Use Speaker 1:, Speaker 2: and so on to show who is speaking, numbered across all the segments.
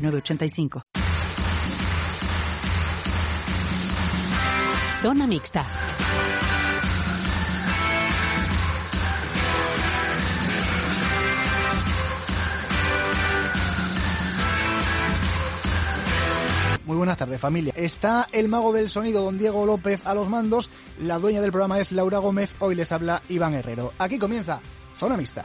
Speaker 1: 906985.
Speaker 2: Zona mixta.
Speaker 3: Muy buenas tardes familia. Está el mago del sonido don Diego López a los mandos, la dueña del programa es Laura Gómez, hoy les habla Iván Herrero. Aquí comienza Zona Mixta.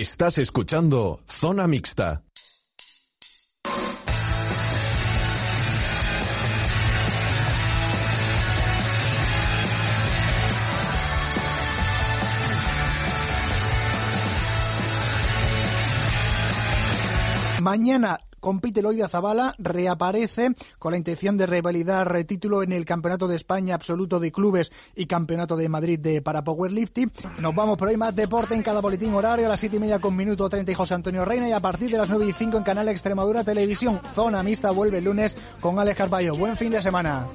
Speaker 4: Estás escuchando Zona Mixta.
Speaker 3: Mañana compite Loida Zabala, reaparece con la intención de revalidar título en el Campeonato de España Absoluto de Clubes y Campeonato de Madrid de para Powerlifting. Nos vamos por ahí más deporte en cada boletín horario a las 7 y media con minuto 30 y José Antonio Reina y a partir de las 9 y 5 en Canal Extremadura Televisión. Zona Mixta vuelve el lunes con Alex Carballo. Buen fin de semana.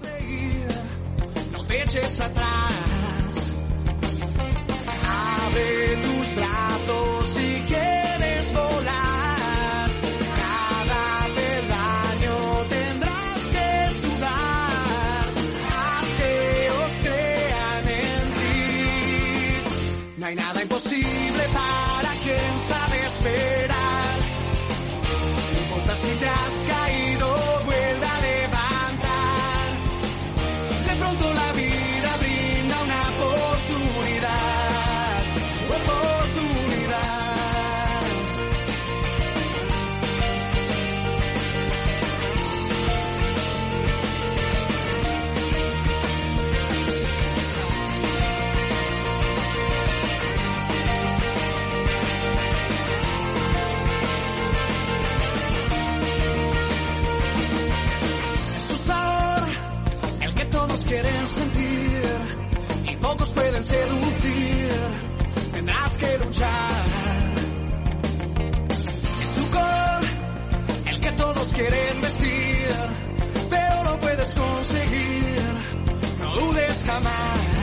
Speaker 5: No te eches atrás. Abre tus brazos No hay nada imposible quieren sentir y pocos pueden seducir. Tendrás que luchar. Es tu color el que todos quieren vestir, pero lo puedes conseguir. No dudes jamás.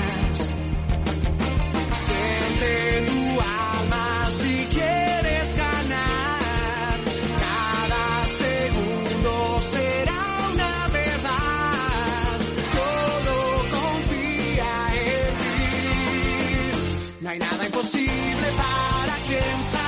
Speaker 5: imposible para quien sabe.